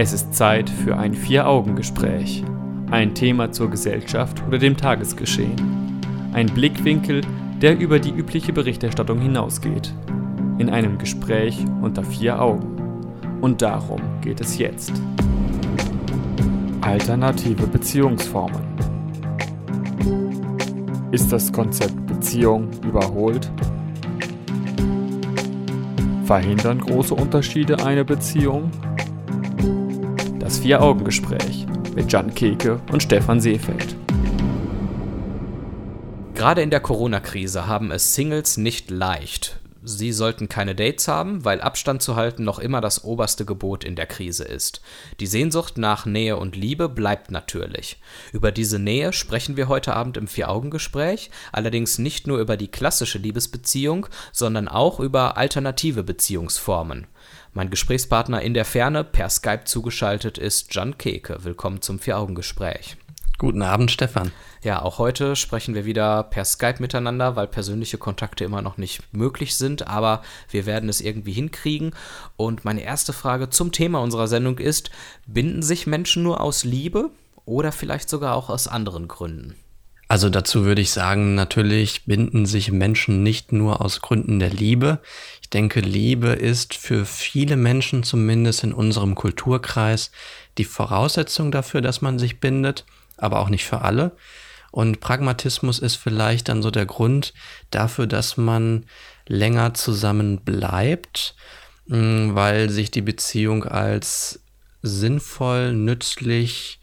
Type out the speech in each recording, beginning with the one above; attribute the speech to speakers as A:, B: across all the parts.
A: Es ist Zeit für ein Vier-Augen-Gespräch. Ein Thema zur Gesellschaft oder dem Tagesgeschehen. Ein Blickwinkel, der über die übliche Berichterstattung hinausgeht. In einem Gespräch unter vier Augen. Und darum geht es jetzt. Alternative Beziehungsformen. Ist das Konzept Beziehung überholt? Verhindern große Unterschiede eine Beziehung? Das Vier-Augen-Gespräch mit Jan Keke und Stefan Seefeld.
B: Gerade in der Corona-Krise haben es Singles nicht leicht. Sie sollten keine Dates haben, weil Abstand zu halten noch immer das oberste Gebot in der Krise ist. Die Sehnsucht nach Nähe und Liebe bleibt natürlich. Über diese Nähe sprechen wir heute Abend im Vier-Augen-Gespräch, allerdings nicht nur über die klassische Liebesbeziehung, sondern auch über alternative Beziehungsformen. Mein Gesprächspartner in der Ferne per Skype zugeschaltet ist Jan Keke. Willkommen zum Vier-Augen-Gespräch.
C: Guten Abend, Stefan.
B: Ja, auch heute sprechen wir wieder per Skype miteinander, weil persönliche Kontakte immer noch nicht möglich sind, aber wir werden es irgendwie hinkriegen. Und meine erste Frage zum Thema unserer Sendung ist, binden sich Menschen nur aus Liebe oder vielleicht sogar auch aus anderen Gründen?
C: Also dazu würde ich sagen, natürlich binden sich Menschen nicht nur aus Gründen der Liebe. Ich denke, Liebe ist für viele Menschen zumindest in unserem Kulturkreis die Voraussetzung dafür, dass man sich bindet aber auch nicht für alle. Und Pragmatismus ist vielleicht dann so der Grund dafür, dass man länger zusammen bleibt, mm, weil sich die Beziehung als sinnvoll, nützlich,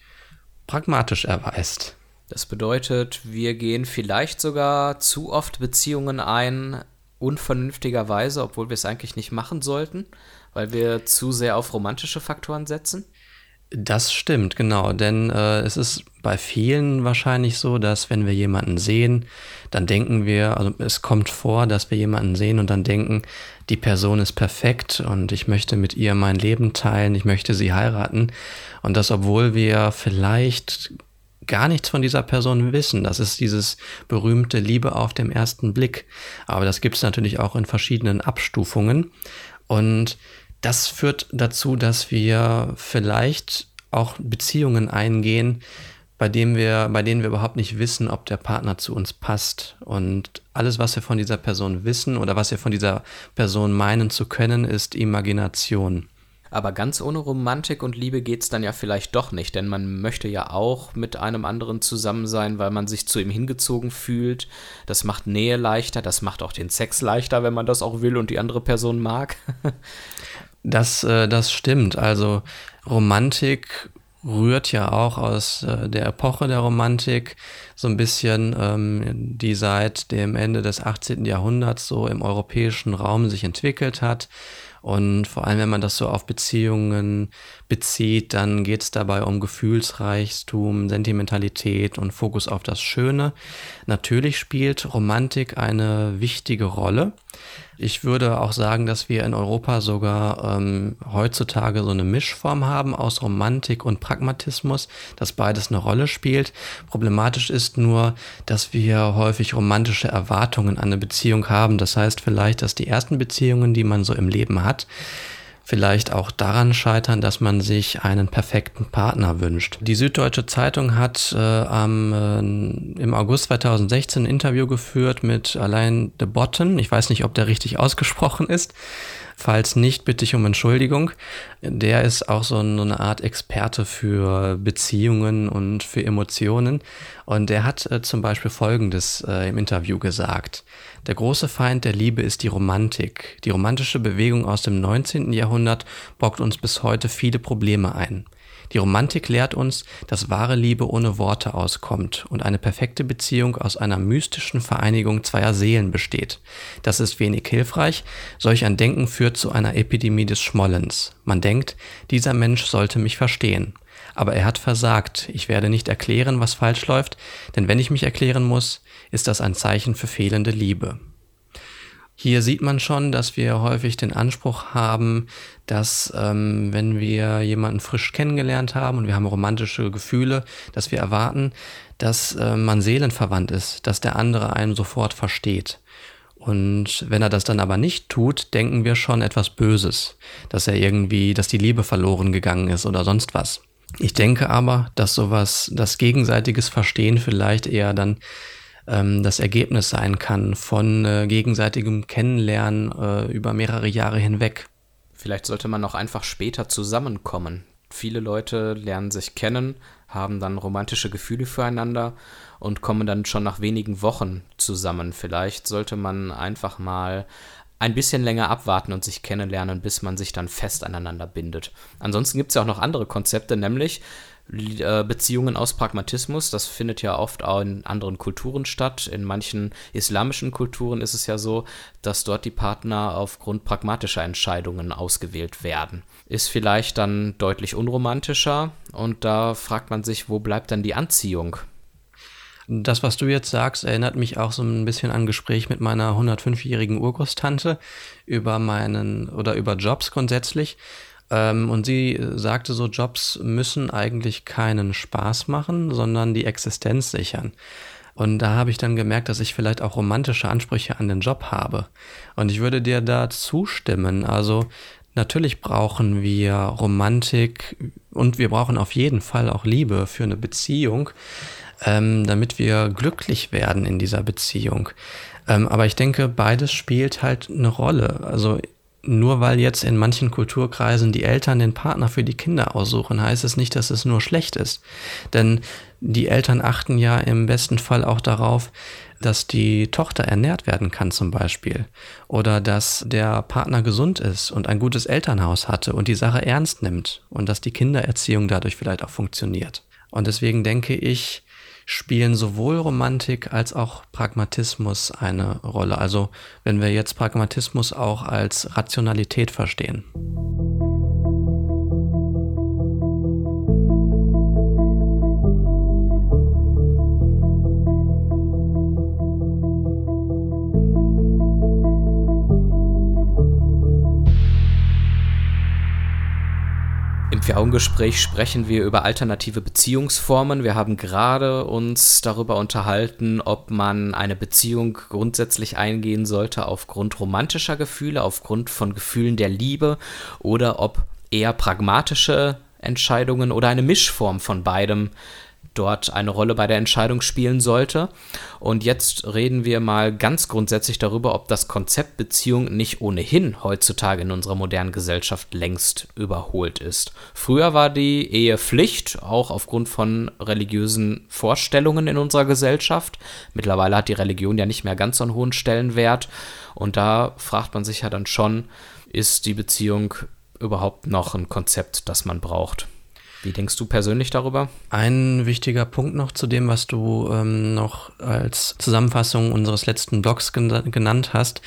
C: pragmatisch erweist.
B: Das bedeutet, wir gehen vielleicht sogar zu oft Beziehungen ein, unvernünftigerweise, obwohl wir es eigentlich nicht machen sollten, weil wir zu sehr auf romantische Faktoren setzen?
C: Das stimmt, genau. Denn äh, es ist bei vielen wahrscheinlich so, dass wenn wir jemanden sehen, dann denken wir, also es kommt vor, dass wir jemanden sehen und dann denken, die Person ist perfekt und ich möchte mit ihr mein Leben teilen, ich möchte sie heiraten. Und das, obwohl wir vielleicht gar nichts von dieser Person wissen. Das ist dieses berühmte Liebe auf dem ersten Blick. Aber das gibt es natürlich auch in verschiedenen Abstufungen. Und das führt dazu, dass wir vielleicht auch Beziehungen eingehen, bei denen wir, bei denen wir überhaupt nicht wissen, ob der Partner zu uns passt. Und alles, was wir von dieser Person wissen oder was wir von dieser Person meinen zu können, ist Imagination.
B: Aber ganz ohne Romantik und Liebe geht es dann ja vielleicht doch nicht, denn man möchte ja auch mit einem anderen zusammen sein, weil man sich zu ihm hingezogen fühlt. Das macht Nähe leichter, das macht auch den Sex leichter, wenn man das auch will und die andere Person mag.
C: Das, äh, das stimmt. Also Romantik rührt ja auch aus äh, der Epoche der Romantik, so ein bisschen, ähm, die seit dem Ende des 18. Jahrhunderts so im europäischen Raum sich entwickelt hat. Und vor allem, wenn man das so auf Beziehungen bezieht, dann geht es dabei um Gefühlsreichtum, Sentimentalität und Fokus auf das Schöne. Natürlich spielt Romantik eine wichtige Rolle. Ich würde auch sagen, dass wir in Europa sogar ähm, heutzutage so eine Mischform haben aus Romantik und Pragmatismus, dass beides eine Rolle spielt. Problematisch ist nur, dass wir häufig romantische Erwartungen an eine Beziehung haben. Das heißt vielleicht, dass die ersten Beziehungen, die man so im Leben hat, vielleicht auch daran scheitern, dass man sich einen perfekten Partner wünscht. Die Süddeutsche Zeitung hat äh, am, äh, im August 2016 ein Interview geführt mit Alain de Botten. Ich weiß nicht, ob der richtig ausgesprochen ist. Falls nicht, bitte ich um Entschuldigung. Der ist auch so eine Art Experte für Beziehungen und für Emotionen. Und der hat äh, zum Beispiel Folgendes äh, im Interview gesagt. Der große Feind der Liebe ist die Romantik. Die romantische Bewegung aus dem 19. Jahrhundert bockt uns bis heute viele Probleme ein. Die Romantik lehrt uns, dass wahre Liebe ohne Worte auskommt und eine perfekte Beziehung aus einer mystischen Vereinigung zweier Seelen besteht. Das ist wenig hilfreich. Solch ein Denken führt zu einer Epidemie des Schmollens. Man denkt, dieser Mensch sollte mich verstehen. Aber er hat versagt. Ich werde nicht erklären, was falsch läuft, denn wenn ich mich erklären muss, ist das ein Zeichen für fehlende Liebe. Hier sieht man schon, dass wir häufig den Anspruch haben, dass ähm, wenn wir jemanden frisch kennengelernt haben und wir haben romantische Gefühle, dass wir erwarten, dass äh, man seelenverwandt ist, dass der andere einen sofort versteht. Und wenn er das dann aber nicht tut, denken wir schon etwas Böses, dass er irgendwie, dass die Liebe verloren gegangen ist oder sonst was. Ich denke aber, dass sowas, das gegenseitiges Verstehen vielleicht eher dann ähm, das Ergebnis sein kann von äh, gegenseitigem Kennenlernen äh, über mehrere Jahre hinweg.
B: Vielleicht sollte man auch einfach später zusammenkommen. Viele Leute lernen sich kennen, haben dann romantische Gefühle füreinander und kommen dann schon nach wenigen Wochen zusammen. Vielleicht sollte man einfach mal ein bisschen länger abwarten und sich kennenlernen, bis man sich dann fest aneinander bindet. Ansonsten gibt es ja auch noch andere Konzepte, nämlich Beziehungen aus Pragmatismus. Das findet ja oft auch in anderen Kulturen statt. In manchen islamischen Kulturen ist es ja so, dass dort die Partner aufgrund pragmatischer Entscheidungen ausgewählt werden. Ist vielleicht dann deutlich unromantischer und da fragt man sich, wo bleibt dann die Anziehung?
C: Das, was du jetzt sagst, erinnert mich auch so ein bisschen an Gespräch mit meiner 105-jährigen Urgroßtante über meinen oder über Jobs grundsätzlich. Ähm, und sie sagte so, Jobs müssen eigentlich keinen Spaß machen, sondern die Existenz sichern. Und da habe ich dann gemerkt, dass ich vielleicht auch romantische Ansprüche an den Job habe. Und ich würde dir da zustimmen. Also natürlich brauchen wir Romantik und wir brauchen auf jeden Fall auch Liebe für eine Beziehung ähm, damit wir glücklich werden in dieser Beziehung. Ähm, aber ich denke, beides spielt halt eine Rolle. Also nur weil jetzt in manchen Kulturkreisen die Eltern den Partner für die Kinder aussuchen, heißt es nicht, dass es nur schlecht ist. Denn die Eltern achten ja im besten Fall auch darauf, dass die Tochter ernährt werden kann zum Beispiel. Oder dass der Partner gesund ist und ein gutes Elternhaus hatte und die Sache ernst nimmt und dass die Kindererziehung dadurch vielleicht auch funktioniert. Und deswegen denke ich, spielen sowohl Romantik als auch Pragmatismus eine Rolle. Also wenn wir jetzt Pragmatismus auch als Rationalität verstehen.
B: Vier-Augen-Gespräch sprechen wir über alternative Beziehungsformen. Wir haben gerade uns darüber unterhalten, ob man eine Beziehung grundsätzlich eingehen sollte aufgrund romantischer Gefühle, aufgrund von Gefühlen der Liebe oder ob eher pragmatische Entscheidungen oder eine Mischform von beidem dort eine Rolle bei der Entscheidung spielen sollte. Und jetzt reden wir mal ganz grundsätzlich darüber, ob das Konzept Beziehung nicht ohnehin heutzutage in unserer modernen Gesellschaft längst überholt ist. Früher war die Ehe Pflicht, auch aufgrund von religiösen Vorstellungen in unserer Gesellschaft. Mittlerweile hat die Religion ja nicht mehr ganz so einen hohen Stellenwert. Und da fragt man sich ja dann schon, ist die Beziehung überhaupt noch ein Konzept, das man braucht? Wie denkst du persönlich darüber?
C: Ein wichtiger Punkt noch zu dem, was du ähm, noch als Zusammenfassung unseres letzten Blogs gen genannt hast.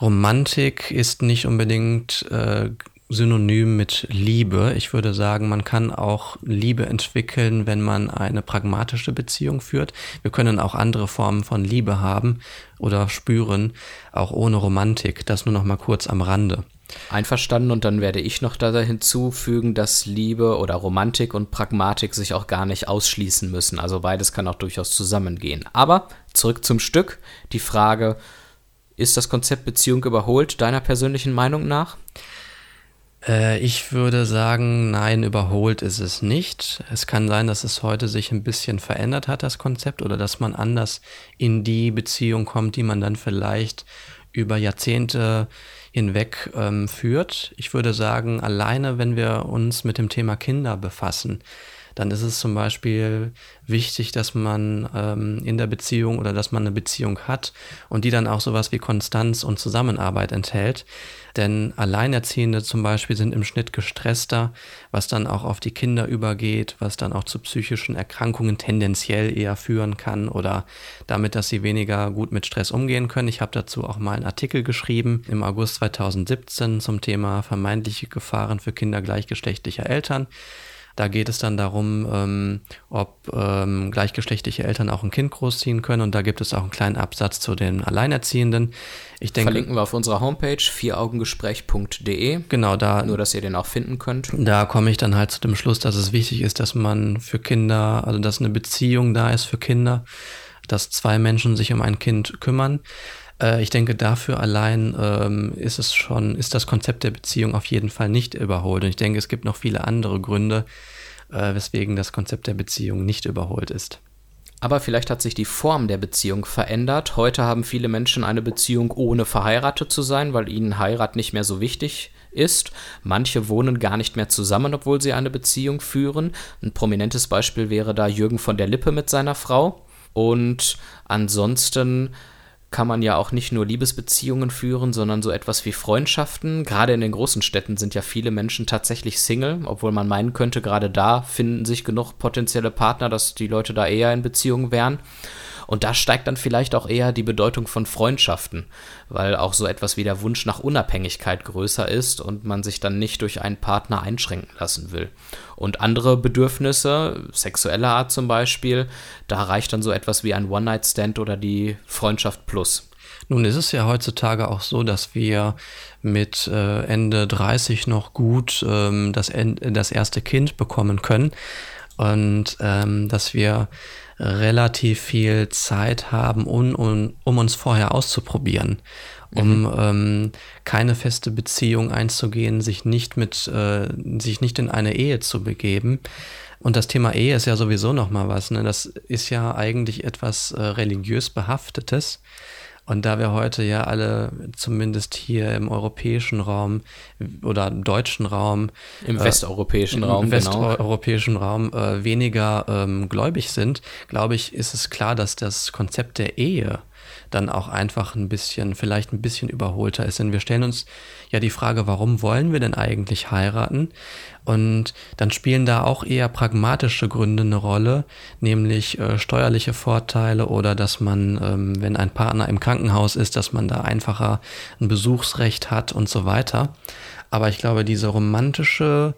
C: Romantik ist nicht unbedingt äh, synonym mit Liebe. Ich würde sagen, man kann auch Liebe entwickeln, wenn man eine pragmatische Beziehung führt. Wir können auch andere Formen von Liebe haben oder spüren, auch ohne Romantik. Das nur noch mal kurz am Rande.
B: Einverstanden und dann werde ich noch da hinzufügen, dass Liebe oder Romantik und Pragmatik sich auch gar nicht ausschließen müssen. Also beides kann auch durchaus zusammengehen. Aber zurück zum Stück. Die Frage, ist das Konzept Beziehung überholt, deiner persönlichen Meinung nach?
C: Äh, ich würde sagen, nein, überholt ist es nicht. Es kann sein, dass es heute sich ein bisschen verändert hat, das Konzept, oder dass man anders in die Beziehung kommt, die man dann vielleicht über Jahrzehnte hinweg ähm, führt. Ich würde sagen, alleine wenn wir uns mit dem Thema Kinder befassen, dann ist es zum Beispiel wichtig, dass man ähm, in der Beziehung oder dass man eine Beziehung hat und die dann auch sowas wie Konstanz und Zusammenarbeit enthält. Denn Alleinerziehende zum Beispiel sind im Schnitt gestresster, was dann auch auf die Kinder übergeht, was dann auch zu psychischen Erkrankungen tendenziell eher führen kann oder damit, dass sie weniger gut mit Stress umgehen können. Ich habe dazu auch mal einen Artikel geschrieben im August 2017 zum Thema vermeintliche Gefahren für Kinder gleichgeschlechtlicher Eltern. Da geht es dann darum, ähm, ob ähm, gleichgeschlechtliche Eltern auch ein Kind großziehen können. Und da gibt es auch einen kleinen Absatz zu den Alleinerziehenden.
B: Ich denke, Verlinken wir auf unserer Homepage vieraugengespräch.de.
C: Genau, da.
B: Nur, dass ihr den auch finden könnt.
C: Da komme ich dann halt zu dem Schluss, dass es wichtig ist, dass man für Kinder, also dass eine Beziehung da ist für Kinder, dass zwei Menschen sich um ein Kind kümmern. Äh, ich denke, dafür allein ähm, ist es schon, ist das Konzept der Beziehung auf jeden Fall nicht überholt. Und ich denke, es gibt noch viele andere Gründe, äh, weswegen das Konzept der Beziehung nicht überholt ist.
B: Aber vielleicht hat sich die Form der Beziehung verändert. Heute haben viele Menschen eine Beziehung ohne verheiratet zu sein, weil ihnen Heirat nicht mehr so wichtig ist. Manche wohnen gar nicht mehr zusammen, obwohl sie eine Beziehung führen. Ein prominentes Beispiel wäre da Jürgen von der Lippe mit seiner Frau. Und ansonsten kann man ja auch nicht nur Liebesbeziehungen führen, sondern so etwas wie Freundschaften. Gerade in den großen Städten sind ja viele Menschen tatsächlich Single, obwohl man meinen könnte, gerade da finden sich genug potenzielle Partner, dass die Leute da eher in Beziehungen wären. Und da steigt dann vielleicht auch eher die Bedeutung von Freundschaften, weil auch so etwas wie der Wunsch nach Unabhängigkeit größer ist und man sich dann nicht durch einen Partner einschränken lassen will. Und andere Bedürfnisse, sexueller Art zum Beispiel, da reicht dann so etwas wie ein One-Night-Stand oder die Freundschaft plus.
C: Nun ist es ja heutzutage auch so, dass wir mit äh, Ende 30 noch gut ähm, das, erste Kind bekommen können und ähm, dass wir relativ viel Zeit haben, um, um, um uns vorher auszuprobieren, um mhm. ähm, keine feste Beziehung einzugehen, sich nicht mit, äh, sich nicht in eine Ehe zu begeben. Und das Thema Ehe ist ja sowieso noch mal was. Ne? Das ist ja eigentlich etwas äh, religiös behaftetes. Und da wir heute ja alle, zumindest hier im europäischen Raum oder deutschen Raum,
B: im äh, westeuropäischen Raum,
C: im genau. westeuropäischen Raum äh, weniger ähm, gläubig sind, glaube ich, ist es klar, dass das Konzept der Ehe dann auch einfach ein bisschen, vielleicht ein bisschen überholter ist. Denn wir stellen uns ja die Frage, warum wollen wir denn eigentlich heiraten? Und dann spielen da auch eher pragmatische Gründe eine Rolle, nämlich äh, steuerliche Vorteile oder dass man, ähm, wenn ein Partner im Krankenhaus ist, dass man da einfacher ein Besuchsrecht hat und so weiter. Aber ich glaube, diese romantische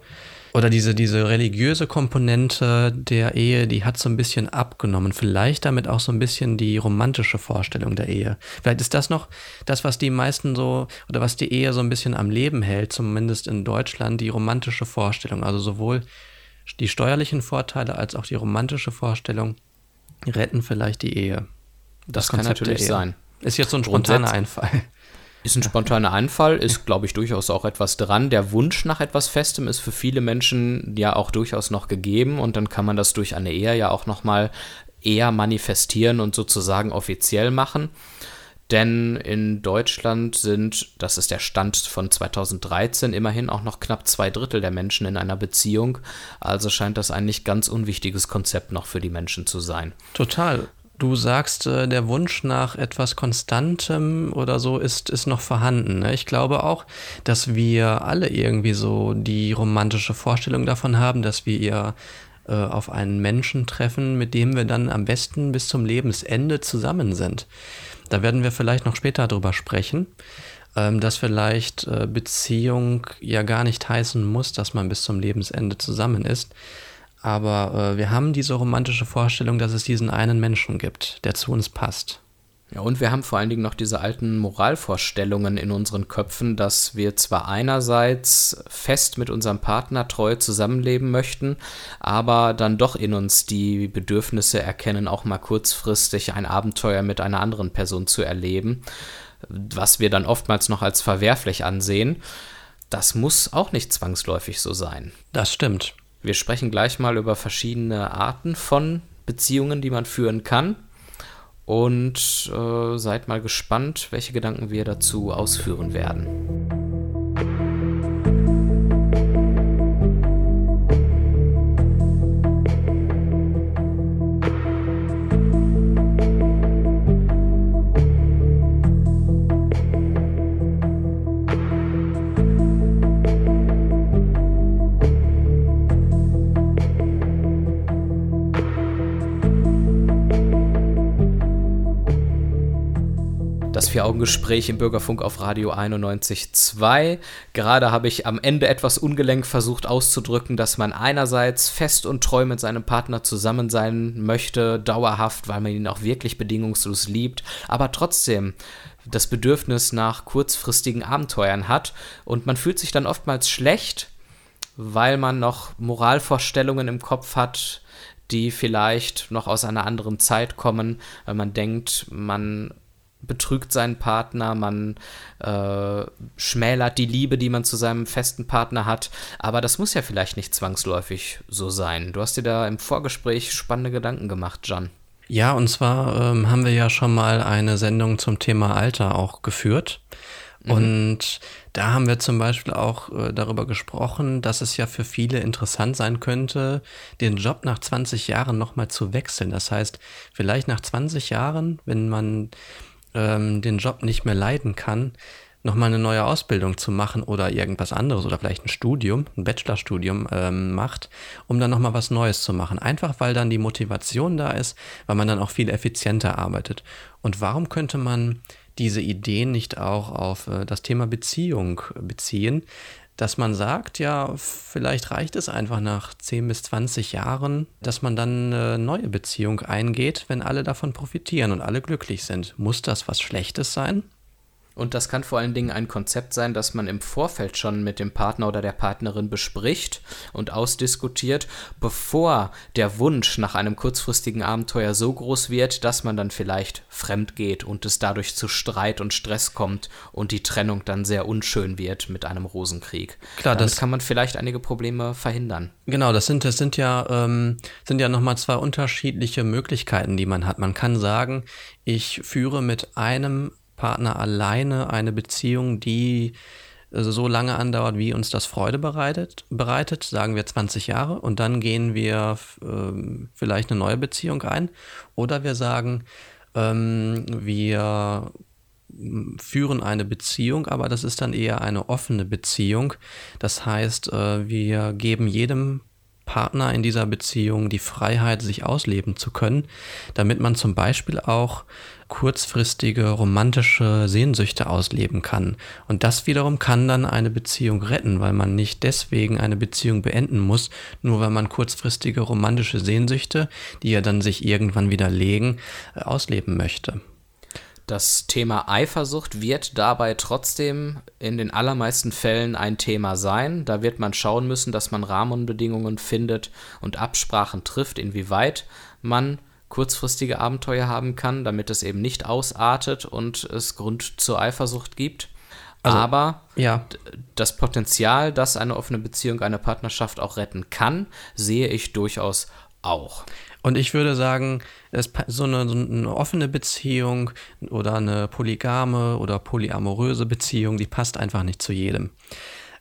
C: oder diese, diese religiöse Komponente der Ehe, die hat so ein bisschen abgenommen. Vielleicht damit auch so ein bisschen die romantische Vorstellung der Ehe. Vielleicht ist das noch das, was die meisten so, oder was die Ehe so ein bisschen am Leben hält, zumindest in Deutschland, die romantische Vorstellung. Also sowohl die steuerlichen Vorteile als auch die romantische Vorstellung retten vielleicht die Ehe.
B: Das, das kann natürlich sein.
C: Ist jetzt so ein spontaner Einfall.
B: Ist ein spontaner Einfall, ist, glaube ich, durchaus auch etwas dran. Der Wunsch nach etwas Festem ist für viele Menschen ja auch durchaus noch gegeben und dann kann man das durch eine Ehe ja auch nochmal eher manifestieren und sozusagen offiziell machen. Denn in Deutschland sind, das ist der Stand von 2013, immerhin auch noch knapp zwei Drittel der Menschen in einer Beziehung. Also scheint das ein nicht ganz unwichtiges Konzept noch für die Menschen zu sein.
C: Total. Du sagst, äh, der Wunsch nach etwas Konstantem oder so ist, ist noch vorhanden. Ne? Ich glaube auch, dass wir alle irgendwie so die romantische Vorstellung davon haben, dass wir ihr äh, auf einen Menschen treffen, mit dem wir dann am besten bis zum Lebensende zusammen sind. Da werden wir vielleicht noch später drüber sprechen, ähm, dass vielleicht äh, Beziehung ja gar nicht heißen muss, dass man bis zum Lebensende zusammen ist aber äh, wir haben diese romantische Vorstellung, dass es diesen einen Menschen gibt, der zu uns passt.
B: Ja, und wir haben vor allen Dingen noch diese alten Moralvorstellungen in unseren Köpfen, dass wir zwar einerseits fest mit unserem Partner treu zusammenleben möchten, aber dann doch in uns die Bedürfnisse erkennen, auch mal kurzfristig ein Abenteuer mit einer anderen Person zu erleben, was wir dann oftmals noch als verwerflich ansehen. Das muss auch nicht zwangsläufig so sein.
C: Das stimmt.
B: Wir sprechen gleich mal über verschiedene Arten von Beziehungen, die man führen kann. Und äh, seid mal gespannt, welche Gedanken wir dazu ausführen werden. Vier-Augen-Gespräch im Bürgerfunk auf Radio 91.2. Gerade habe ich am Ende etwas ungelenk versucht auszudrücken, dass man einerseits fest und treu mit seinem Partner zusammen sein möchte, dauerhaft, weil man ihn auch wirklich bedingungslos liebt, aber trotzdem das Bedürfnis nach kurzfristigen Abenteuern hat und man fühlt sich dann oftmals schlecht, weil man noch Moralvorstellungen im Kopf hat, die vielleicht noch aus einer anderen Zeit kommen, weil man denkt, man betrügt seinen Partner, man äh, schmälert die Liebe, die man zu seinem festen Partner hat. Aber das muss ja vielleicht nicht zwangsläufig so sein. Du hast dir da im Vorgespräch spannende Gedanken gemacht, John.
C: Ja, und zwar ähm, haben wir ja schon mal eine Sendung zum Thema Alter auch geführt. Mhm. Und da haben wir zum Beispiel auch äh, darüber gesprochen, dass es ja für viele interessant sein könnte, den Job nach 20 Jahren nochmal zu wechseln. Das heißt, vielleicht nach 20 Jahren, wenn man ähm, den Job nicht mehr leiden kann, nochmal eine neue Ausbildung zu machen oder irgendwas anderes oder vielleicht ein Studium, ein Bachelorstudium ähm, macht, um dann nochmal was Neues zu machen. Einfach weil dann die Motivation da ist, weil man dann auch viel effizienter arbeitet. Und warum könnte man diese Ideen nicht auch auf äh, das Thema Beziehung beziehen? Dass man sagt, ja, vielleicht reicht es einfach nach 10 bis 20 Jahren, dass man dann eine neue Beziehung eingeht, wenn alle davon profitieren und alle glücklich sind. Muss das was Schlechtes sein?
B: Und das kann vor allen Dingen ein Konzept sein, das man im Vorfeld schon mit dem Partner oder der Partnerin bespricht und ausdiskutiert, bevor der Wunsch nach einem kurzfristigen Abenteuer so groß wird, dass man dann vielleicht fremd geht und es dadurch zu Streit und Stress kommt und die Trennung dann sehr unschön wird mit einem Rosenkrieg. Klar, Damit das kann man vielleicht einige Probleme verhindern.
C: Genau, das sind, das sind ja, ähm, sind ja nochmal zwei unterschiedliche Möglichkeiten, die man hat. Man kann sagen, ich führe mit einem Partner alleine eine Beziehung, die also so lange andauert, wie uns das Freude bereitet, bereitet, sagen wir 20 Jahre, und dann gehen wir ähm, vielleicht eine neue Beziehung ein. Oder wir sagen, ähm, wir führen eine Beziehung, aber das ist dann eher eine offene Beziehung. Das heißt, äh, wir geben jedem Partner in dieser Beziehung die Freiheit, sich ausleben zu können, damit man zum Beispiel auch kurzfristige romantische Sehnsüchte ausleben kann. Und das wiederum kann dann eine Beziehung retten, weil man nicht deswegen eine Beziehung beenden muss, nur weil man kurzfristige romantische Sehnsüchte, die ja dann sich irgendwann wieder legen, äh, ausleben möchte.
B: Das Thema Eifersucht wird dabei trotzdem in den allermeisten Fällen ein Thema sein. Da wird man schauen müssen, dass man Rahmenbedingungen findet und Absprachen trifft, inwieweit man kurzfristige Abenteuer haben kann, damit es eben nicht ausartet und es Grund zur Eifersucht gibt. Also, Aber ja. das Potenzial, dass eine offene Beziehung eine Partnerschaft auch retten kann, sehe ich durchaus auch.
C: Und ich würde sagen, so eine, so eine, offene Beziehung oder eine polygame oder polyamoröse Beziehung, die passt einfach nicht zu jedem.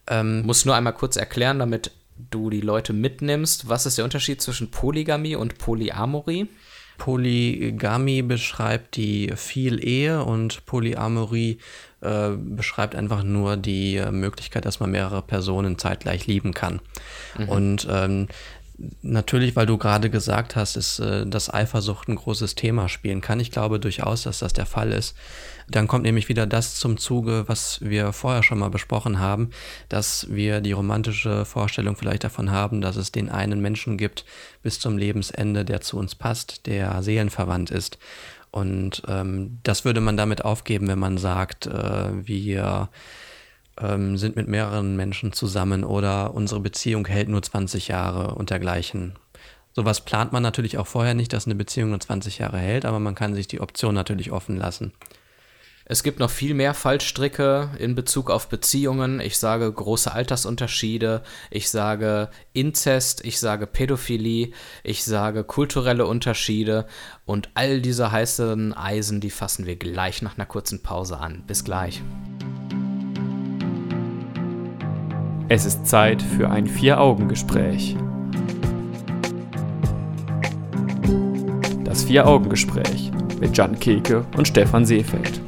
B: Ähm, Muss nur einmal kurz erklären, damit du die Leute mitnimmst. Was ist der Unterschied zwischen Polygamie und Polyamorie?
C: Polygamie beschreibt die viel Ehe und Polyamorie äh, beschreibt einfach nur die äh, Möglichkeit, dass man mehrere Personen zeitgleich lieben kann. Mhm. Und ähm, Natürlich, weil du gerade gesagt hast, ist, äh, dass Eifersucht ein großes Thema spielen kann. Ich glaube durchaus, dass das der Fall ist. Dann kommt nämlich wieder das zum Zuge, was wir vorher schon mal besprochen haben, dass wir die romantische Vorstellung vielleicht davon haben, dass es den einen Menschen gibt bis zum Lebensende, der zu uns passt, der seelenverwandt ist. Und ähm, das würde man damit aufgeben, wenn man sagt, äh, wir ähm, sind mit mehreren Menschen zusammen oder unsere Beziehung hält nur 20 Jahre und dergleichen. Sowas plant man natürlich auch vorher nicht, dass eine Beziehung nur 20 Jahre hält, aber man kann sich die Option natürlich offen lassen.
B: Es gibt noch viel mehr Fallstricke in Bezug auf Beziehungen. Ich sage große Altersunterschiede, ich sage Inzest, ich sage Pädophilie, ich sage kulturelle Unterschiede und all diese heißen Eisen, die fassen wir gleich nach einer kurzen Pause an. Bis gleich.
A: Es ist Zeit für ein Vier-Augen-Gespräch. Das Vier-Augen-Gespräch mit Jan Keke und Stefan Seefeld.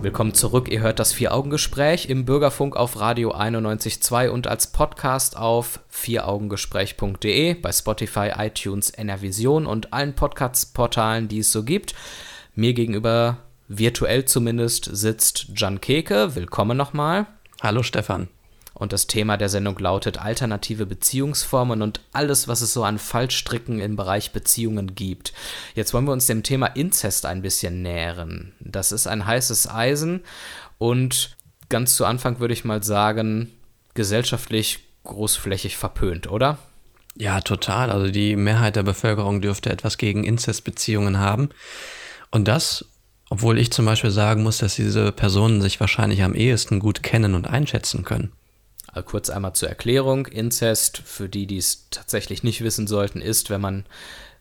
B: Willkommen zurück. Ihr hört das Vier-Augen-Gespräch im Bürgerfunk auf Radio 91.2 und als Podcast auf vieraugengespräch.de, bei Spotify, iTunes, NRVision und allen Podcast-Portalen, die es so gibt. Mir gegenüber, virtuell zumindest, sitzt Jan Keke. Willkommen nochmal.
C: Hallo Stefan.
B: Und das Thema der Sendung lautet alternative Beziehungsformen und alles, was es so an Fallstricken im Bereich Beziehungen gibt. Jetzt wollen wir uns dem Thema Inzest ein bisschen nähern. Das ist ein heißes Eisen und ganz zu Anfang würde ich mal sagen, gesellschaftlich großflächig verpönt, oder?
C: Ja, total. Also die Mehrheit der Bevölkerung dürfte etwas gegen Inzestbeziehungen haben. Und das, obwohl ich zum Beispiel sagen muss, dass diese Personen sich wahrscheinlich am ehesten gut kennen und einschätzen können.
B: Also kurz einmal zur Erklärung. Inzest, für die, die es tatsächlich nicht wissen sollten, ist, wenn man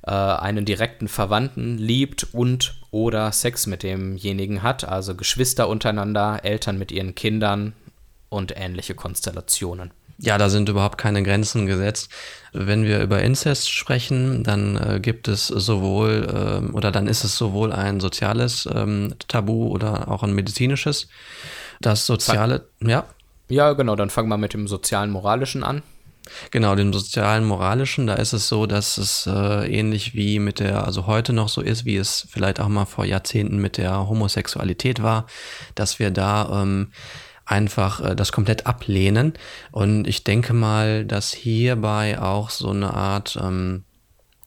B: äh, einen direkten Verwandten liebt und oder Sex mit demjenigen hat, also Geschwister untereinander, Eltern mit ihren Kindern und ähnliche Konstellationen.
C: Ja, da sind überhaupt keine Grenzen gesetzt. Wenn wir über Inzest sprechen, dann äh, gibt es sowohl ähm, oder dann ist es sowohl ein soziales ähm, Tabu oder auch ein medizinisches. Das soziale,
B: Fang, ja. Ja, genau, dann fangen wir mit dem sozialen moralischen an.
C: Genau, dem sozialen moralischen, da ist es so, dass es äh, ähnlich wie mit der, also heute noch so ist, wie es vielleicht auch mal vor Jahrzehnten mit der Homosexualität war, dass wir da ähm, einfach äh, das komplett ablehnen. Und ich denke mal, dass hierbei auch so eine Art ähm,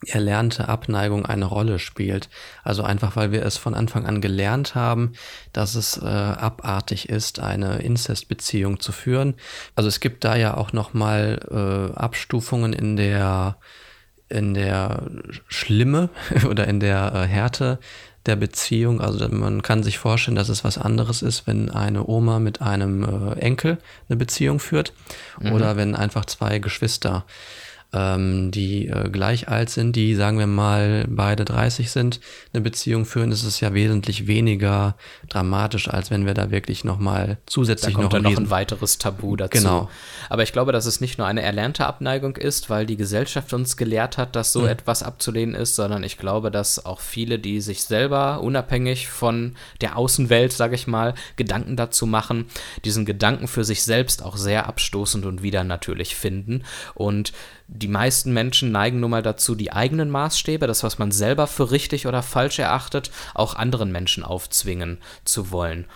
C: erlernte Abneigung eine Rolle spielt. Also einfach, weil wir es von Anfang an gelernt haben, dass es äh, abartig ist, eine Inzestbeziehung zu führen. Also es gibt da ja auch nochmal äh, Abstufungen in der in der Schlimme oder in der äh, Härte der Beziehung. Also man kann sich vorstellen, dass es was anderes ist, wenn eine Oma mit einem äh, Enkel eine Beziehung führt mhm. oder wenn einfach zwei Geschwister ähm, die äh, gleich alt sind, die, sagen wir mal, beide 30 sind, eine Beziehung führen, ist es ja wesentlich weniger dramatisch, als wenn wir da wirklich nochmal zusätzlich
B: da kommt
C: noch,
B: dann noch ein weiteres Tabu dazu.
C: Genau.
B: Aber ich glaube, dass es nicht nur eine erlernte Abneigung ist, weil die Gesellschaft uns gelehrt hat, dass so mhm. etwas abzulehnen ist, sondern ich glaube, dass auch viele, die sich selber unabhängig von der Außenwelt, sage ich mal, Gedanken dazu machen, diesen Gedanken für sich selbst auch sehr abstoßend und wieder natürlich finden und die meisten Menschen neigen nun mal dazu, die eigenen Maßstäbe, das, was man selber für richtig oder falsch erachtet, auch anderen Menschen aufzwingen zu wollen.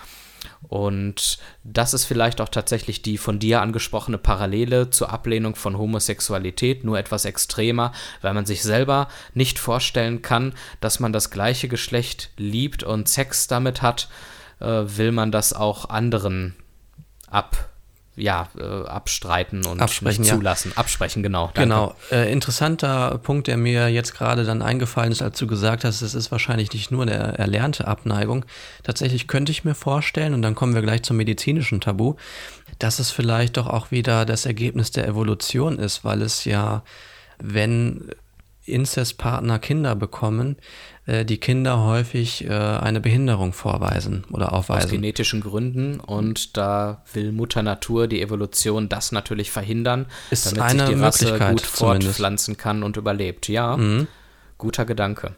B: Und das ist vielleicht auch tatsächlich die von dir angesprochene Parallele zur Ablehnung von Homosexualität, nur etwas extremer, weil man sich selber nicht vorstellen kann, dass man das gleiche Geschlecht liebt und Sex damit hat, äh, will man das auch anderen ab ja, äh, abstreiten und
C: Absprechen,
B: nicht zulassen. Ja. Absprechen, genau.
C: Danke. Genau. Äh, interessanter Punkt, der mir jetzt gerade dann eingefallen ist, als du gesagt hast, es ist wahrscheinlich nicht nur der erlernte Abneigung. Tatsächlich könnte ich mir vorstellen, und dann kommen wir gleich zum medizinischen Tabu, dass es vielleicht doch auch wieder das Ergebnis der Evolution ist, weil es ja, wenn Inzestpartner Kinder bekommen, die Kinder häufig äh, eine Behinderung vorweisen oder aufweisen.
B: Aus genetischen Gründen und da will Mutter Natur, die Evolution, das natürlich verhindern,
C: Ist damit eine sich die Rasse gut
B: fortpflanzen kann und überlebt. Ja, mhm. guter Gedanke.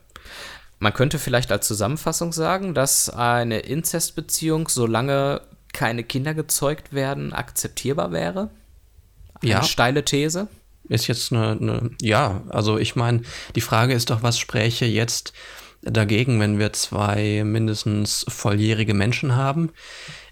B: Man könnte vielleicht als Zusammenfassung sagen, dass eine Inzestbeziehung, solange keine Kinder gezeugt werden, akzeptierbar wäre. Eine ja. steile These.
C: Ist jetzt eine, eine ja, also ich meine, die Frage ist doch, was spräche jetzt dagegen, wenn wir zwei mindestens volljährige Menschen haben,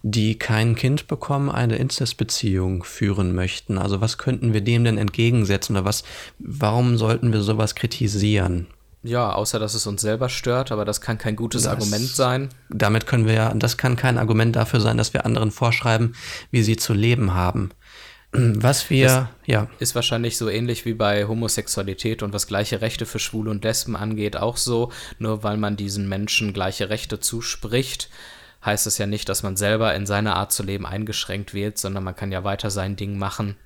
C: die kein Kind bekommen, eine Inzestbeziehung führen möchten. Also was könnten wir dem denn entgegensetzen oder was, warum sollten wir sowas kritisieren?
B: Ja, außer dass es uns selber stört, aber das kann kein gutes das, Argument sein.
C: Damit können wir ja, das kann kein Argument dafür sein, dass wir anderen vorschreiben, wie sie zu leben haben. Was wir, das ja.
B: Ist wahrscheinlich so ähnlich wie bei Homosexualität und was gleiche Rechte für Schwule und Lesben angeht, auch so. Nur weil man diesen Menschen gleiche Rechte zuspricht, heißt es ja nicht, dass man selber in seiner Art zu leben eingeschränkt wird, sondern man kann ja weiter sein Ding machen.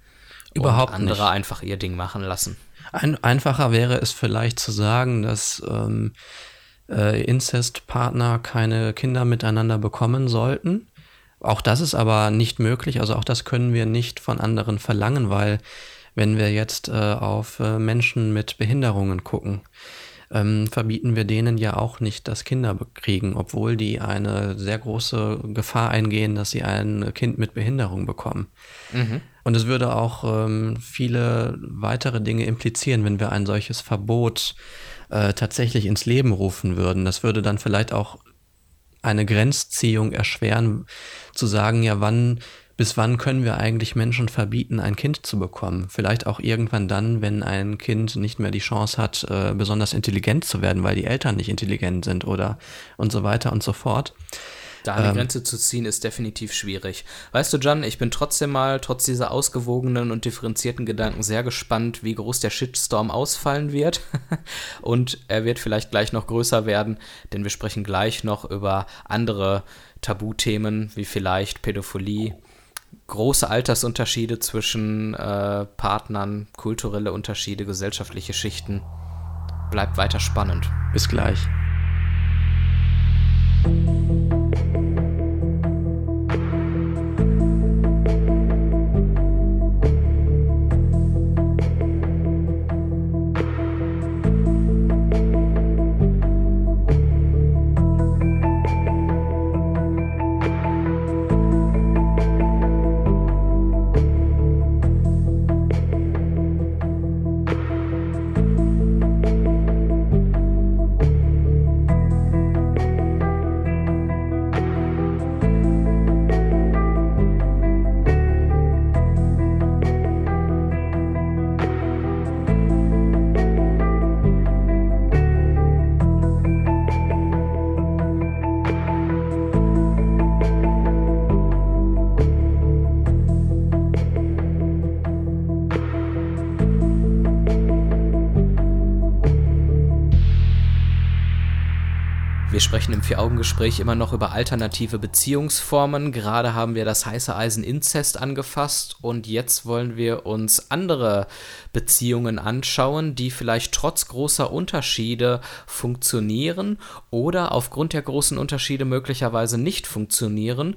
C: Überhaupt
B: und andere
C: nicht.
B: einfach ihr Ding machen lassen.
C: Ein, einfacher wäre es vielleicht zu sagen, dass ähm, äh, Inzestpartner keine Kinder miteinander bekommen sollten auch das ist aber nicht möglich, also auch das können wir nicht von anderen verlangen, weil wenn wir jetzt äh, auf äh, Menschen mit Behinderungen gucken, ähm, verbieten wir denen ja auch nicht das Kinderkriegen, obwohl die eine sehr große Gefahr eingehen, dass sie ein Kind mit Behinderung bekommen. Mhm. Und es würde auch ähm, viele weitere Dinge implizieren, wenn wir ein solches Verbot äh, tatsächlich ins Leben rufen würden. Das würde dann vielleicht auch eine Grenzziehung erschweren, zu sagen, ja, wann, bis wann können wir eigentlich Menschen verbieten, ein Kind zu bekommen? Vielleicht auch irgendwann dann, wenn ein Kind nicht mehr die Chance hat, äh, besonders intelligent zu werden, weil die Eltern nicht intelligent sind oder und so weiter und so fort.
B: Da eine ähm, Grenze zu ziehen ist definitiv schwierig. Weißt du, Jan, ich bin trotzdem mal, trotz dieser ausgewogenen und differenzierten Gedanken, sehr gespannt, wie groß der Shitstorm ausfallen wird. und er wird vielleicht gleich noch größer werden, denn wir sprechen gleich noch über andere Tabuthemen, wie vielleicht Pädophilie, große Altersunterschiede zwischen äh, Partnern, kulturelle Unterschiede, gesellschaftliche Schichten. Bleibt weiter spannend.
C: Bis gleich.
B: Sprechen im Vier-Augen-Gespräch immer noch über alternative Beziehungsformen. Gerade haben wir das heiße Eisen Inzest angefasst und jetzt wollen wir uns andere Beziehungen anschauen, die vielleicht trotz großer Unterschiede funktionieren oder aufgrund der großen Unterschiede möglicherweise nicht funktionieren.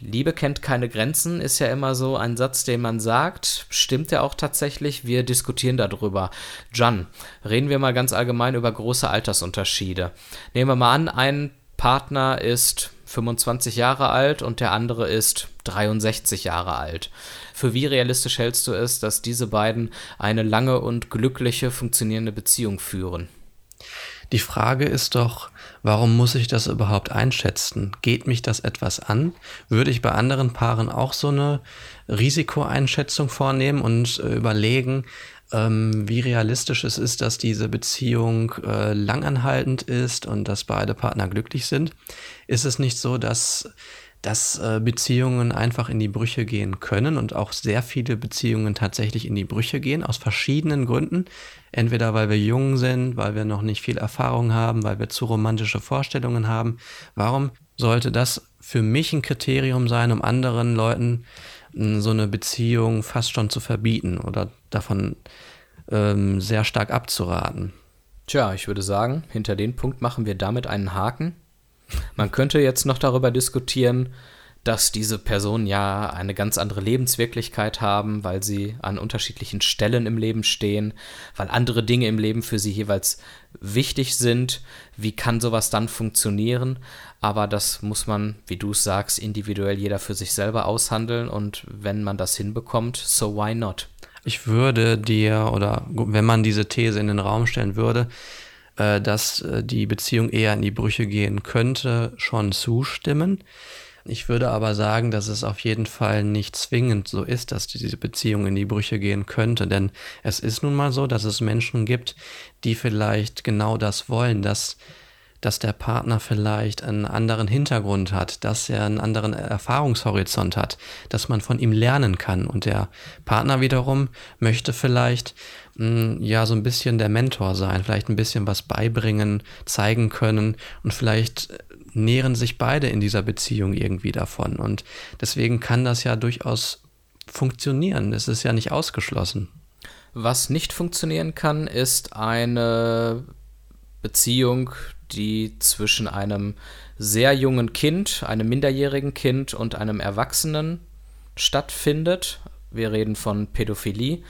B: Liebe kennt keine Grenzen ist ja immer so ein Satz, den man sagt. Stimmt er auch tatsächlich? Wir diskutieren darüber. Jan, reden wir mal ganz allgemein über große Altersunterschiede. Nehmen wir mal an, ein Partner ist 25 Jahre alt und der andere ist 63 Jahre alt. Für wie realistisch hältst du es, dass diese beiden eine lange und glückliche funktionierende Beziehung führen?
C: Die Frage ist doch, warum muss ich das überhaupt einschätzen? Geht mich das etwas an? Würde ich bei anderen Paaren auch so eine Risikoeinschätzung vornehmen und äh, überlegen, ähm, wie realistisch es ist, dass diese Beziehung äh, langanhaltend ist und dass beide Partner glücklich sind? Ist es nicht so, dass dass äh, Beziehungen einfach in die Brüche gehen können und auch sehr viele Beziehungen tatsächlich in die Brüche gehen, aus verschiedenen Gründen. Entweder weil wir jung sind, weil wir noch nicht viel Erfahrung haben, weil wir zu romantische Vorstellungen haben. Warum sollte das für mich ein Kriterium sein, um anderen Leuten hm, so eine Beziehung fast schon zu verbieten oder davon ähm, sehr stark abzuraten?
B: Tja, ich würde sagen, hinter den Punkt machen wir damit einen Haken. Man könnte jetzt noch darüber diskutieren, dass diese Personen ja eine ganz andere Lebenswirklichkeit haben, weil sie an unterschiedlichen Stellen im Leben stehen, weil andere Dinge im Leben für sie jeweils wichtig sind. Wie kann sowas dann funktionieren? Aber das muss man, wie du es sagst, individuell jeder für sich selber aushandeln und wenn man das hinbekommt, so why not?
C: Ich würde dir, oder wenn man diese These in den Raum stellen würde, äh, dass äh, die Beziehung eher in die Brüche gehen könnte, schon zustimmen. Ich würde aber sagen, dass es auf jeden Fall nicht zwingend so ist, dass diese Beziehung in die Brüche gehen könnte. Denn es ist nun mal so, dass es Menschen gibt, die vielleicht genau das wollen, dass dass der Partner vielleicht einen anderen Hintergrund hat, dass er einen anderen Erfahrungshorizont hat, dass man von ihm lernen kann. Und der Partner wiederum möchte vielleicht mh, hm, ja so ein bisschen der Mentor sein, vielleicht ein bisschen was beibringen, zeigen können und vielleicht nähren sich beide in dieser Beziehung irgendwie davon. Und deswegen kann das ja durchaus funktionieren. Es ist ja nicht ausgeschlossen.
B: Was nicht funktionieren kann, ist eine Beziehung, die zwischen einem sehr jungen Kind, einem minderjährigen Kind und einem Erwachsenen stattfindet. Wir reden von Pädophilie.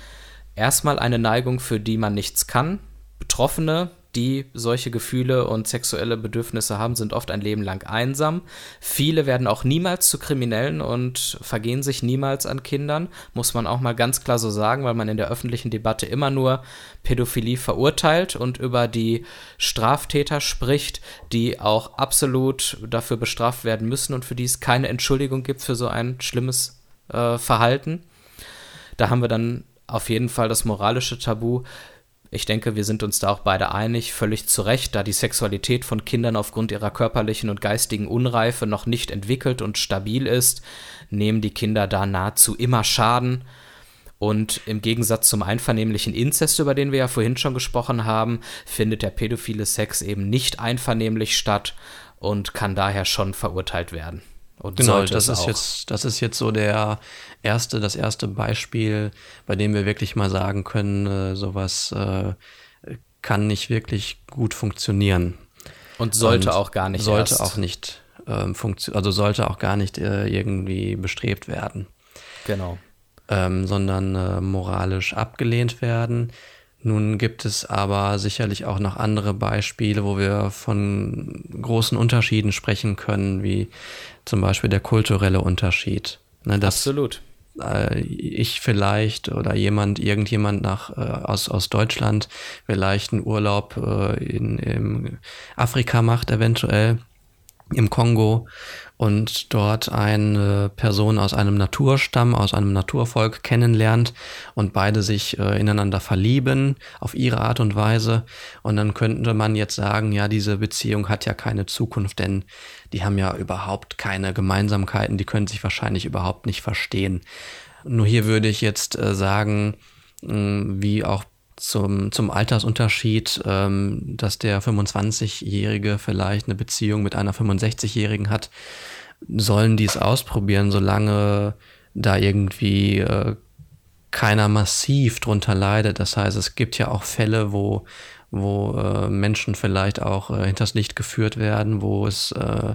B: Erstmal eine Neigung, für die man nichts kann. Betroffene die solche Gefühle und sexuelle Bedürfnisse haben, sind oft ein Leben lang einsam. Viele werden auch niemals zu Kriminellen und vergehen sich niemals an Kindern, muss man auch mal ganz klar so sagen, weil man in der öffentlichen Debatte immer nur Pädophilie verurteilt und über die Straftäter spricht, die auch absolut dafür bestraft werden müssen und für die es keine Entschuldigung gibt für so ein schlimmes äh, Verhalten. Da haben wir dann auf jeden Fall das moralische Tabu Ich denke, wir sind uns da auch beide einig, völlig zu Recht, da die Sexualität von Kindern aufgrund ihrer körperlichen und geistigen Unreife noch nicht entwickelt und stabil ist, nehmen die Kinder da nahezu immer Schaden. Und im Gegensatz zum einvernehmlichen Inzest, über den wir ja vorhin schon gesprochen haben, findet der pädophile Sex eben nicht einvernehmlich statt und kann daher schon verurteilt werden.
C: Und genau, das ist jetzt, das ist jetzt so der erste, das erste Beispiel, bei dem wir wirklich mal sagen können, äh, sowas äh, kann nicht wirklich gut funktionieren.
B: Und sollte Und auch gar nicht.
C: Sollte erst. auch nicht ähm, also sollte auch gar nicht äh, irgendwie bestrebt werden.
B: Genau.
C: Ähm, sondern äh, moralisch abgelehnt werden. Nun gibt es aber sicherlich auch noch andere Beispiele, wo wir von großen Unterschieden sprechen können, wie zum Beispiel der kulturelle Unterschied.
B: Ne, Absolut.
C: Äh, ich vielleicht oder jemand, irgendjemand nach, äh, aus, aus Deutschland vielleicht einen Urlaub äh, in, in Afrika macht, eventuell im Kongo und dort eine Person aus einem Naturstamm, aus einem Naturvolk kennenlernt und beide sich äh, ineinander verlieben auf ihre Art und Weise. Und dann könnte man jetzt sagen, ja, diese Beziehung hat ja keine Zukunft, denn die haben ja überhaupt keine Gemeinsamkeiten, die können sich wahrscheinlich überhaupt nicht verstehen. Nur hier würde ich jetzt äh, sagen, wie auch zum, zum Altersunterschied, ähm, dass der 25-Jährige vielleicht eine Beziehung mit einer 65-Jährigen hat, sollen die es ausprobieren, solange da irgendwie äh, keiner massiv drunter leidet. Das heißt, es gibt ja auch Fälle, wo wo äh, Menschen vielleicht auch äh, hinters Licht geführt werden, wo es, äh,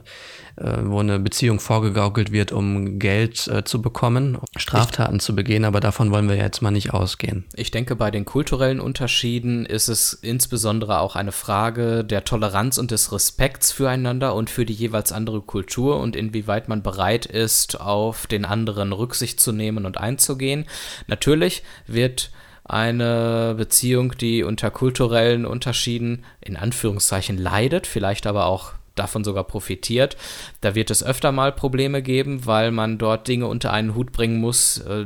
C: äh, wo eine Beziehung vorgegaukelt wird, um Geld äh, zu bekommen, Straftaten ich, zu begehen, aber davon wollen wir jetzt mal nicht ausgehen.
B: Ich denke, bei den kulturellen Unterschieden ist es insbesondere auch eine Frage der Toleranz und des Respekts füreinander und für die jeweils andere Kultur und inwieweit man bereit ist, auf den anderen Rücksicht zu nehmen und einzugehen. Natürlich wird eine Beziehung, die unter kulturellen Unterschieden in Anführungszeichen leidet, vielleicht aber auch davon sogar profitiert. Da wird es öfter mal Probleme geben, weil man dort Dinge unter einen Hut bringen muss, äh,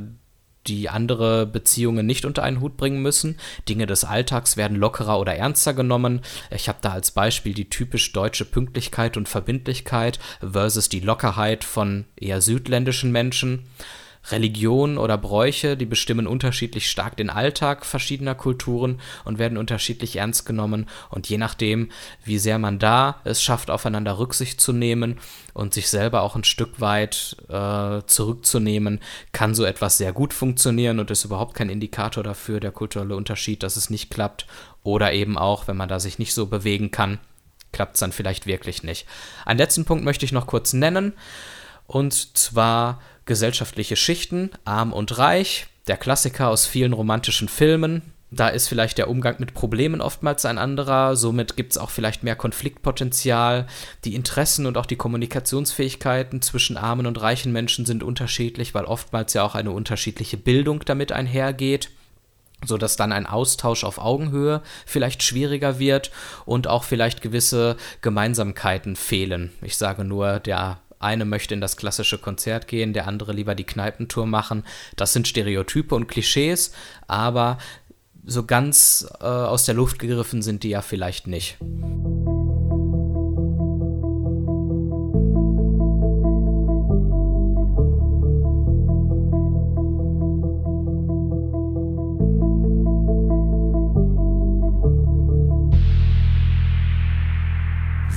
B: die andere Beziehungen nicht unter einen Hut bringen müssen. Dinge des Alltags werden lockerer oder ernster genommen. Ich habe da als Beispiel die typisch deutsche Pünktlichkeit und Verbindlichkeit versus die Lockerheit von eher südländischen Menschen. Religion oder Bräuche, die bestimmen unterschiedlich stark den Alltag verschiedener Kulturen und werden unterschiedlich ernst genommen. Und je nachdem, wie sehr man da es schafft, aufeinander Rücksicht zu nehmen und sich selber auch ein Stück weit äh, zurückzunehmen, kann so etwas sehr gut funktionieren und ist überhaupt kein Indikator dafür, der kulturelle Unterschied, dass es nicht klappt. Oder eben auch, wenn man da sich nicht so bewegen kann, klappt es dann vielleicht wirklich nicht. Einen letzten Punkt möchte ich noch kurz nennen. Und zwar gesellschaftliche Schichten, arm und reich, der Klassiker aus vielen romantischen Filmen. Da ist vielleicht der Umgang mit Problemen oftmals ein anderer, somit gibt es auch vielleicht mehr Konfliktpotenzial. Die Interessen und auch die Kommunikationsfähigkeiten zwischen armen und reichen Menschen sind unterschiedlich, weil oftmals ja auch eine unterschiedliche Bildung damit einhergeht so dass dann ein Austausch auf Augenhöhe vielleicht schwieriger wird und auch vielleicht gewisse Gemeinsamkeiten fehlen. Ich sage nur, der eine möchte in das klassische Konzert gehen, der andere lieber die Kneipentour machen. Das sind Stereotype und Klischees, aber so ganz äh, aus der Luft gegriffen sind die ja vielleicht nicht.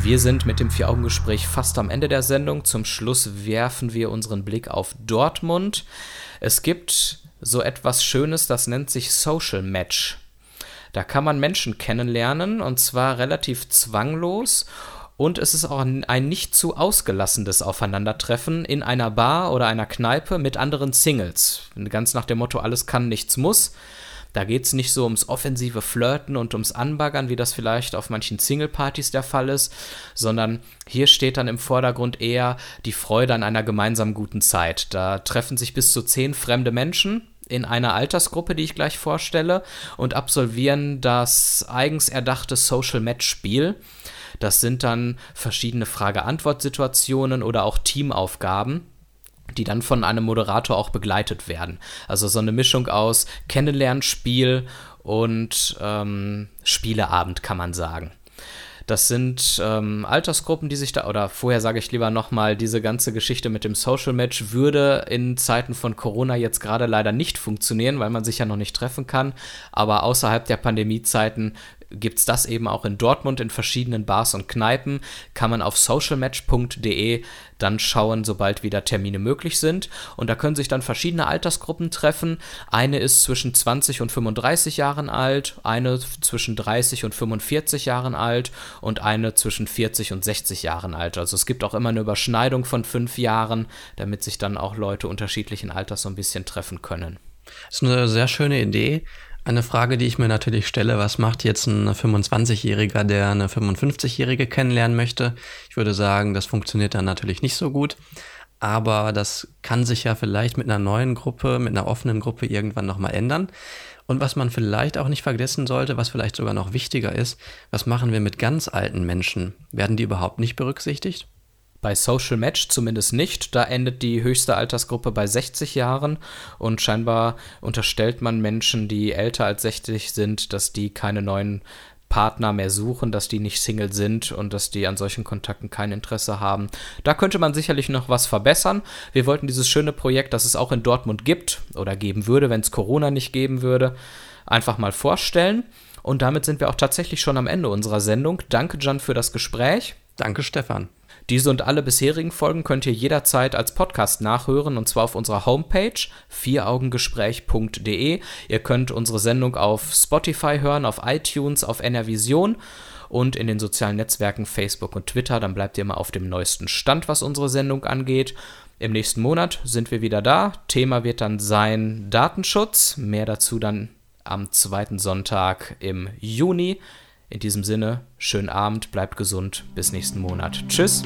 B: Wir sind mit dem Vier-Augen-Gespräch fast am Ende der Sendung. Zum Schluss werfen wir unseren Blick auf Dortmund. Es gibt so etwas Schönes, das nennt sich Social Match. Da kann man Menschen kennenlernen und zwar relativ zwanglos. Und es ist auch ein nicht zu ausgelassenes Aufeinandertreffen in einer Bar oder einer Kneipe mit anderen Singles. Ganz nach dem Motto, alles kann, nichts muss. Da geht es nicht so ums offensive Flirten und ums Anbaggern, wie das vielleicht auf manchen Single-Partys der Fall ist, sondern hier steht dann im Vordergrund eher die Freude an einer gemeinsamen guten Zeit. Da treffen sich bis zu zehn fremde Menschen in einer Altersgruppe, die ich gleich vorstelle, und absolvieren das eigens erdachte Social Match Spiel. Das sind dann verschiedene Frage-Antwort-Situationen oder auch Teamaufgaben die dann von einem Moderator auch begleitet werden. Also so eine Mischung aus Kennenlernspiel und ähm, Spieleabend, kann man sagen. Das sind ähm, Altersgruppen, die sich da, oder vorher sage ich lieber nochmal, diese ganze Geschichte mit dem Social Match würde in Zeiten von Corona jetzt gerade leider nicht funktionieren, weil man sich ja noch nicht treffen kann. Aber außerhalb der Pandemiezeiten gibt es das eben auch in Dortmund in verschiedenen Bars und Kneipen. Kann man auf socialmatch.de dann schauen, sobald wieder Termine möglich sind. Und da können sich dann verschiedene Altersgruppen treffen. Eine ist zwischen 20 und 35 Jahren alt, eine zwischen 30 und 45 Jahren alt und eine zwischen 40 und 60 Jahren alt. Also es gibt auch immer eine Überschneidung von fünf Jahren, damit sich dann auch Leute unterschiedlichen Alters so ein bisschen treffen können.
C: Das ist eine sehr schöne Idee. Eine Frage, die ich mir natürlich stelle, was macht jetzt ein 25-Jähriger, der eine 55-Jährige kennenlernen möchte? Ich würde sagen, das funktioniert dann natürlich nicht so gut. Aber das kann sich ja vielleicht mit einer neuen Gruppe, mit einer offenen Gruppe irgendwann nochmal ändern. Und was man vielleicht auch nicht vergessen sollte, was vielleicht sogar noch wichtiger ist, was machen wir mit ganz alten Menschen? Werden die überhaupt nicht berücksichtigt?
B: Bei Social Match zumindest nicht. Da endet die höchste Altersgruppe bei 60 Jahren und scheinbar unterstellt man Menschen, die älter als 60 sind, dass die keine neuen Partner mehr suchen, dass die nicht Single sind und dass die an solchen Kontakten kein Interesse haben. Da könnte man sicherlich noch was verbessern. Wir wollten dieses schöne Projekt, das es auch in Dortmund gibt oder geben würde, wenn es Corona nicht geben würde, einfach mal vorstellen. Und damit sind wir auch tatsächlich schon am Ende unserer Sendung. Danke, Jan, für das Gespräch.
C: Danke, Stefan.
B: Diese und alle bisherigen Folgen könnt ihr jederzeit als Podcast nachhören und zwar auf unserer Homepage vieraugengespräch.de. Ihr könnt unsere Sendung auf Spotify hören, auf iTunes, auf NRVision und in den sozialen Netzwerken Facebook und Twitter. Dann bleibt ihr immer auf dem neuesten Stand, was unsere Sendung angeht. Im nächsten Monat sind wir wieder da. Thema wird dann sein Datenschutz. Mehr dazu dann am zweiten Sonntag im Juni. In diesem Sinne, schönen Abend, bleibt gesund, bis nächsten Monat. Tschüss.